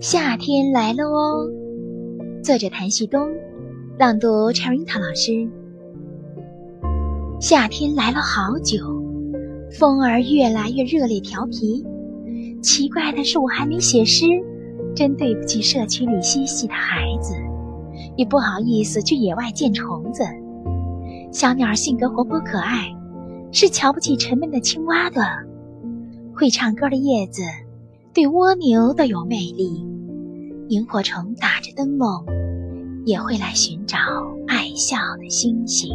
夏天来了哦，作者谭旭东，朗读 Cherita 老师。夏天来了好久，风儿越来越热烈调皮。奇怪的是，我还没写诗，真对不起社区里嬉戏的孩子，也不好意思去野外见虫子。小鸟性格活泼可爱，是瞧不起沉闷的青蛙的。会唱歌的叶子，对蜗牛都有魅力。萤火虫打着灯笼，也会来寻找爱笑的星星。